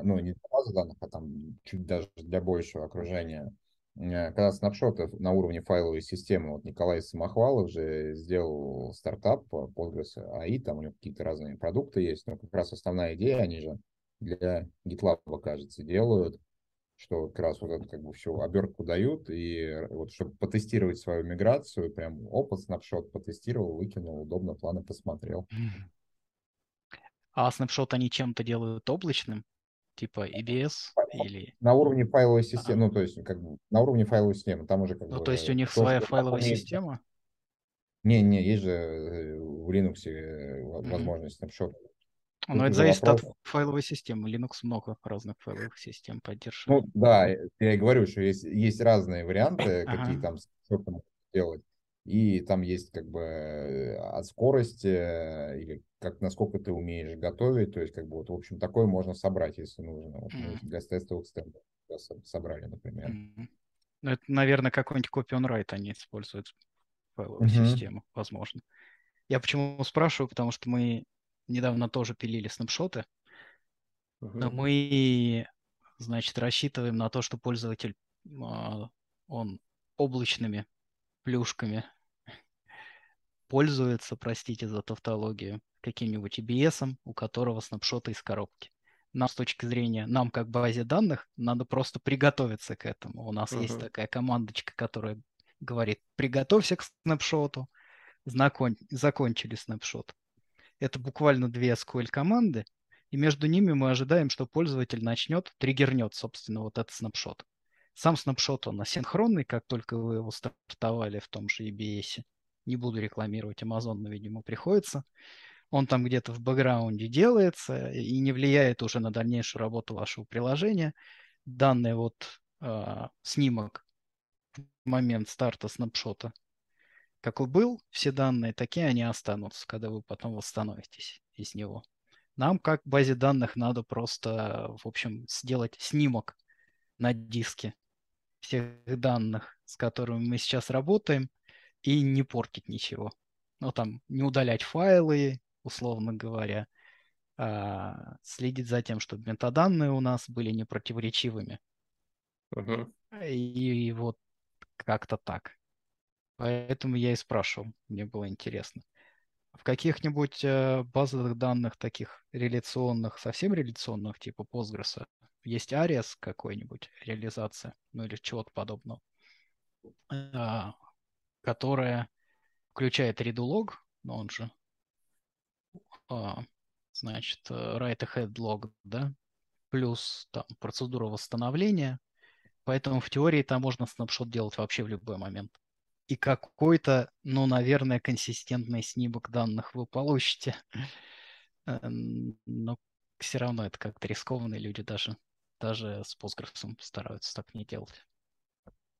а, ну, не для базы данных, а там чуть даже для большего окружения. Когда снапшоты на уровне файловой системы, вот Николай Самохвалов же сделал стартап Postgres AI, там у него какие-то разные продукты есть, но как раз основная идея, они же для GitLab, кажется, делают, что как раз вот эту как бы всю обертку дают, и вот чтобы потестировать свою миграцию, прям опыт, снапшот потестировал, выкинул, удобно, планы посмотрел. А снапшот они чем-то делают облачным, типа EBS или... На уровне файловой А. системы, ну, то есть, как бы, на уровне файловой системы, там уже как Ну, бы... то есть у них то, своя файловая система? Не, не, есть же э, в Linux э, возможность снапшота. Но это зависит от вопрос- файловой системы. Linux много разных файловых систем Ну, поддерживает. да, я и говорю, что есть, есть разные варианты, Ага. какие там можно делать. И там есть как бы э, от скорости э, или как насколько ты умеешь готовить. То есть, как бы вот, в общем, такое можно собрать, если нужно. Вот Мгм. для тестовых стендов со- собрали, например. Мгм. Ну, это, наверное, какой-нибудь copy on write они используют файловую Мгм. систему, возможно. Я почему спрашиваю, потому что мы недавно тоже пилили снапшоты, но Мгм. мы, значит, рассчитываем на то, что пользователь, а, он облачными плюшками пользуется, простите за тавтологию, каким-нибудь EBS, у которого снапшоты из коробки. Нам с точки зрения, нам как базе данных, надо просто приготовиться к этому. У нас есть Мгм. такая командочка, которая говорит, приготовься к снапшоту, знакон- закончили снапшот. Это буквально две SQL команды, и между ними мы ожидаем, что пользователь начнет, триггернет, собственно, вот этот снапшот. Сам снапшот, он асинхронный, как только вы его стартовали в том же EBS. Не буду рекламировать Amazon, но, видимо, приходится. Он там где-то в бэкграунде делается и не влияет уже на дальнейшую работу вашего приложения. Данный вот а, снимок в момент старта снапшота какой был, все данные, такие они останутся, когда вы потом восстановитесь из него. Нам, как базе данных, надо просто, в общем, сделать снимок на диске всех данных, с которыми мы сейчас работаем, и не портить ничего. Ну, там, не удалять файлы, условно говоря, а следить за тем, чтобы метаданные у нас были непротиворечивыми. Мгм. И вот как-то так. Поэтому я и спрашивал, мне было интересно. В каких-нибудь э, базовых данных таких реляционных, совсем реляционных, типа Postgres, есть ARIAS какой-нибудь реализация, ну или чего-то подобного, а, которая включает redo но он же, а, значит, э, write ahead log, да, плюс там процедура восстановления, поэтому в теории там можно снапшот делать вообще в любой момент. И какой-то, ну, наверное, консистентный снимок данных вы получите. Э, но все равно это как-то рискованно, люди даже, даже с Postgres стараются так не делать.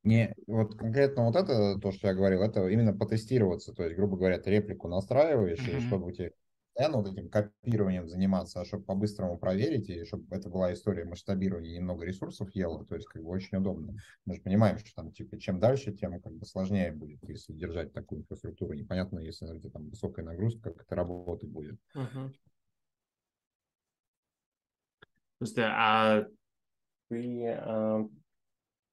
Не, вот конкретно вот это, то, что я говорил, это именно потестироваться. То есть, грубо говоря, ты реплику настраиваешь, mm-hmm. и чтобы у тебя постоянно вот этим копированием заниматься, а чтобы по-быстрому проверить, и чтобы это была история масштабирования, немного ресурсов ела, то есть как бы очень удобно. Мы же понимаем, что там типа чем дальше, тем как бы сложнее будет, если держать такую инфраструктуру. Непонятно, если это там высокая нагрузка, как это работать будет. Uh-huh. Слушайте, а ты а,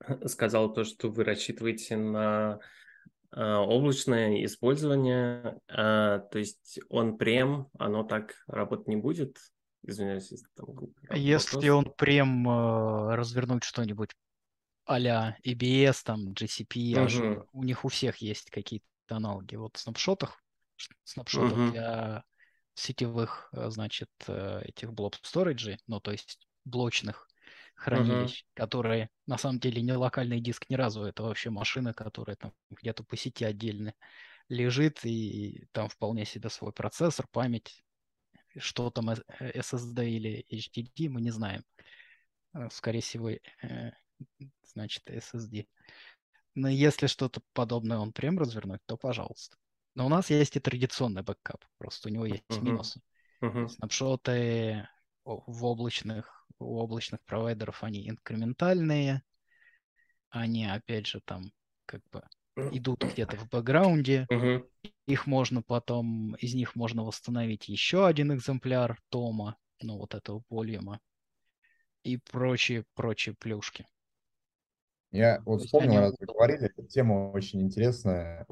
сказал то, что вы рассчитываете на облачное использование, а, то есть он прем, оно так работать не будет? Извиняюсь, если там Если он прем э, развернуть что-нибудь а-ля EBS, там, GCP, Azure, угу. у них у всех есть какие-то аналоги. Вот в снапшотах, снапшотах угу. для сетевых, э, значит, э, этих блок сториджей, ну, то есть блочных хранилищ, uh-huh. которые на самом деле не локальный диск ни разу, это вообще машина, которая там где-то по сети отдельно лежит, и там вполне себе свой процессор, память, что там SSD э, или HDD, мы не знаем. Э, скорее всего, э, значит, SSD. Но если что-то подобное он прям развернуть, то пожалуйста. Но у нас есть и традиционный бэкап, просто у него есть uh-huh. минусы. Uh-huh. Снапшоты в облачных у облачных провайдеров они инкрементальные, они, опять же, там как бы идут где-то в бэкграунде, uh-huh. их можно потом, из них можно восстановить еще один экземпляр тома, ну вот этого волюма и прочие, прочие плюшки. Я вот вспомнил, раз вы говорили, тема очень интересная.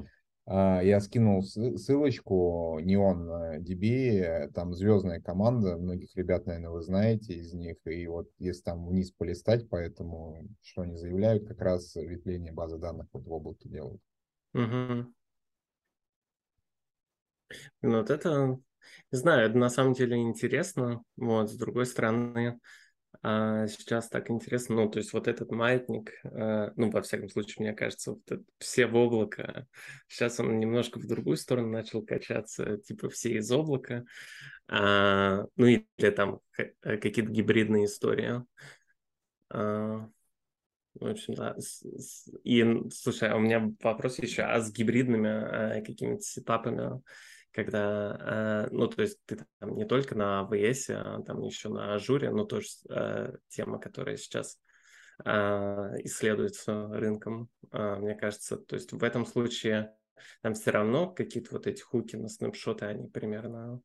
А, я скинул ссылочку Neon DB, там звездная команда, многих ребят, наверное, вы знаете из них, и вот если там вниз полистать, поэтому что они заявляют, как раз ветвление базы данных вот в облаке делают. Угу. Ну, вот это, не знаю, это на самом деле интересно. Вот, с другой стороны, а сейчас так интересно, ну, то есть вот этот маятник, э, ну, во всяком случае, мне кажется, вот это, все в облако, сейчас он немножко в другую сторону начал качаться, типа все из облака, а, ну, или там э, какие-то гибридные истории. А, в общем, да. И, слушай, а у меня вопрос еще, а с гибридными а, какими-то сетапами когда, э, ну, то есть ты там не только на AWS, а там еще на Ажуре, но тоже э, тема, которая сейчас э, исследуется рынком, мне кажется. То есть в этом случае там все равно какие-то вот эти хуки на снапшоты, они примерно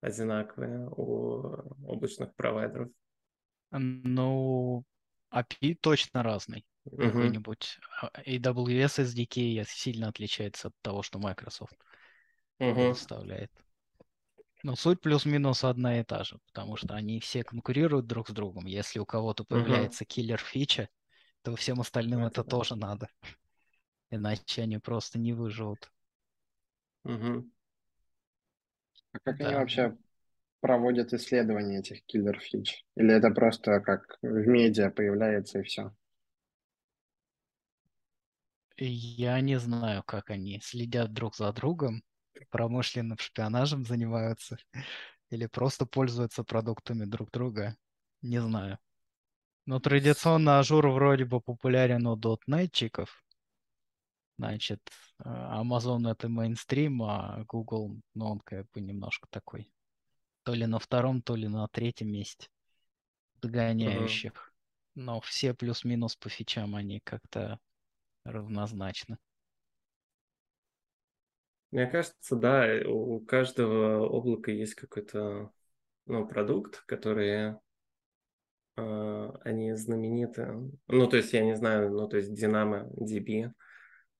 одинаковые у облачных провайдеров. Ну, API точно разный. Uh-huh. Какой-нибудь AWS SDK сильно отличается от того, что Microsoft угу. составляет. Но суть плюс-минус одна и та же, потому что они все конкурируют друг с другом. Если у кого-то появляется угу. киллер-фича, то всем остальным это, это тоже надо. Иначе они просто не выживут. Угу. А как да. они вообще проводят исследования этих киллер-фич? Или это просто как в медиа появляется и все? Я не знаю, как они следят друг за другом промышленным шпионажем занимаются или просто пользуются продуктами друг друга, не знаю. Но традиционно Azure вроде бы популярен у дотнетчиков. Значит, а, Amazon это мейнстрим, а Google, ну, он как бы немножко такой. То ли на втором, то ли на третьем месте догоняющих. Uh-huh. Но все плюс-минус по фичам они как-то равнозначны. Мне кажется, да, у каждого облака есть какой-то ну, продукт, который э, они знамениты. Ну, то есть, я не знаю, ну, то есть Dynamo DB,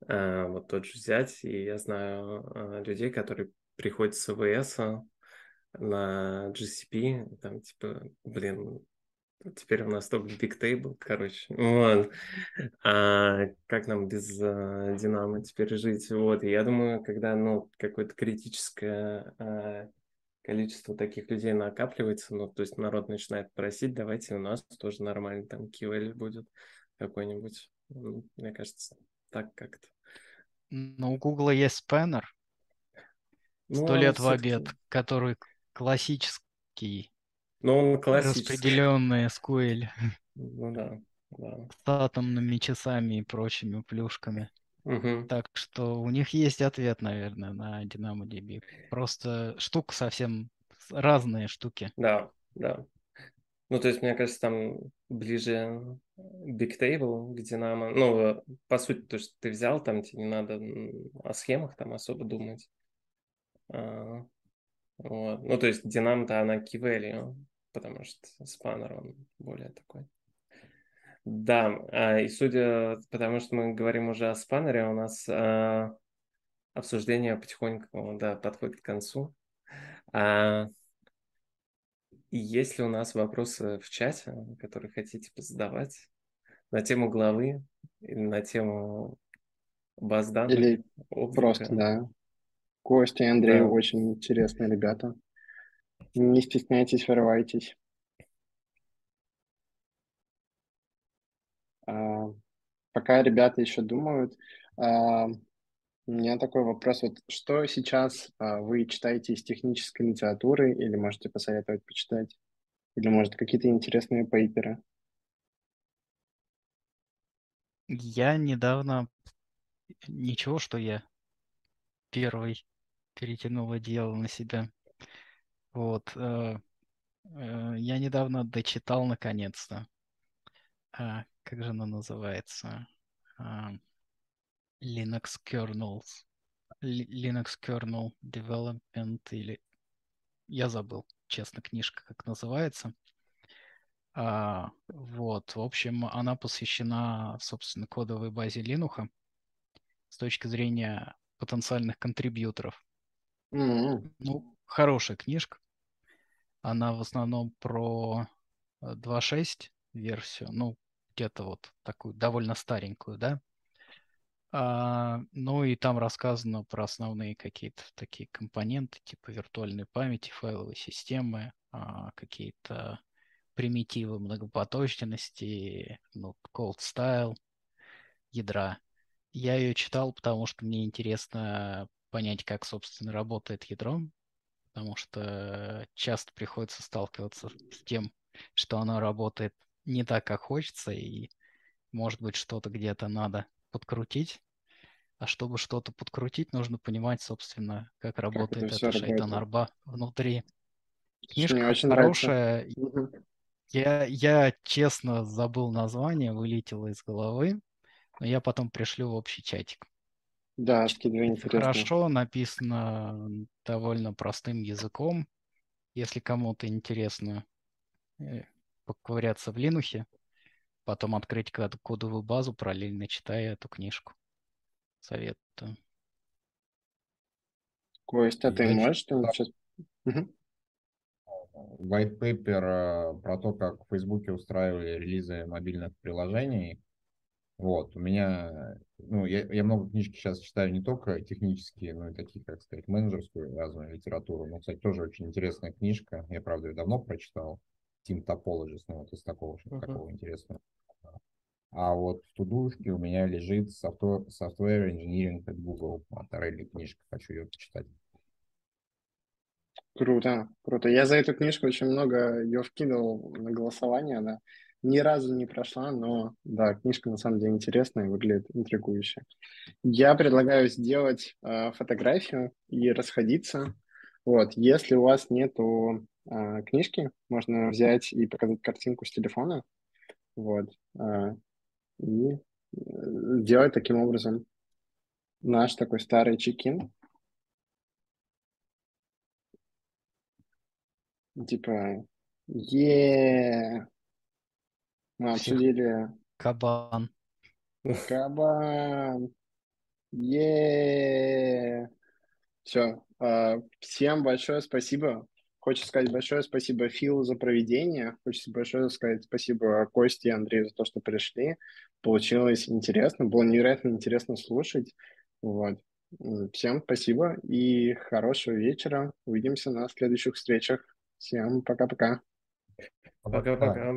э, вот тот же взять, и я знаю э, людей, которые приходят с АВС на GCP, там типа, блин, теперь у нас только Big Table, короче, вот. А как нам без а, Динамо теперь жить? Вот, и я думаю, когда, ну, какое-то критическое а, количество таких людей накапливается, ну, то есть народ начинает просить, давайте у нас тоже нормально там QL будет какой-нибудь. Ну, мне кажется, так как-то. Ну, у Гугла есть спэннер. Сто ну, лет в обед, который классический. Но он классический. Распределенный SQL. Ну да, да. С атомными часами и прочими плюшками. Угу. Так что у них есть ответ, наверное, на DynamoDB. Просто штука совсем разные штуки. Да, да. Ну, то есть, мне кажется, там ближе Bigtable к Dynamo. Ну, по сути, то, что ты взял, там тебе не надо о схемах там особо думать. А, вот. Ну, то есть, Dynamo-то она key value, потому что спаннер, он более такой. Да, а, и судя, потому что мы говорим уже о спаннере, у нас а, обсуждение потихоньку да, подходит к концу. А, есть ли у нас вопросы в чате, которые хотите задавать на тему главы или на тему баз данных? Или облика? просто, да. Костя и Андрей да. очень интересные ребята. Не стесняйтесь, вырывайтесь. А, пока ребята еще думают, а, у меня такой вопрос. Вот что сейчас а, вы читаете из технической литературы или можете посоветовать почитать? Или, может, какие-то интересные пейперы? Я недавно... Ничего, что я первый перетянул одеяло на себя. Вот. Э, э, я недавно дочитал наконец-то а, как же она называется? А, Linux Kernels. Linux Kernel Development или... Я забыл, честно, книжка как называется. А, вот, в общем, она посвящена, собственно, кодовой базе Linux с точки зрения потенциальных контрибьюторов. Mm-hmm. Ну, хорошая книжка. Она в основном про 2.6 версию. Ну, где-то вот такую довольно старенькую, да. А, ну и там рассказано про основные какие-то такие компоненты, типа виртуальной памяти, файловой системы, а, какие-то примитивы многопоточности, ну, cold style, ядра. Я ее читал, потому что мне интересно понять, как, собственно, работает ядро, потому что часто приходится сталкиваться с тем, что оно работает не так, как хочется, и, может быть, что-то где-то надо подкрутить. А чтобы что-то подкрутить, нужно понимать, собственно, как работает как это эта шайтан-арба внутри. Книжка очень хорошая. Я, я честно забыл название, вылетело из головы, но я потом пришлю в общий чатик. Да, интересно. Хорошо, написано довольно простым языком. Если кому-то интересно э, поковыряться в Линухе, потом открыть кодовую базу, параллельно читая эту книжку. Советую. Костя, а ты можешь там сейчас... White paper э, про то, как в Фейсбуке устраивали релизы мобильных приложений. Вот, у меня, ну, я, я много книжки сейчас читаю не только технические, но и такие, как сказать, менеджерскую разную литературу. Но, кстати, тоже очень интересная книжка. Я, правда, ее давно прочитал. Team Topologist, ну вот из такого, uh-huh. такого интересного. А вот в тудушке у меня лежит Software, software Engineering от Google. От Орели книжка, хочу ее почитать. Круто, круто. Я за эту книжку очень много ее вкинул на голосование, да. Ни разу не прошла, но да, книжка на самом деле интересная и выглядит интригующе. Я предлагаю сделать э, фотографию и расходиться. Вот, если у вас нету э, книжки, можно взять и показать картинку с телефона, вот, э, и сделать таким образом наш такой старый чекин. Типа, е Мы обсудили... Кабан. Кабан. е Все. Всем большое спасибо. Хочется сказать большое спасибо Филу за проведение. Хочется большое сказать спасибо Косте и Андрею за то, что пришли. Получилось интересно. Было невероятно интересно слушать. Вот. Всем спасибо и хорошего вечера. Увидимся на следующих встречах. Всем пока-пока. Пока-пока.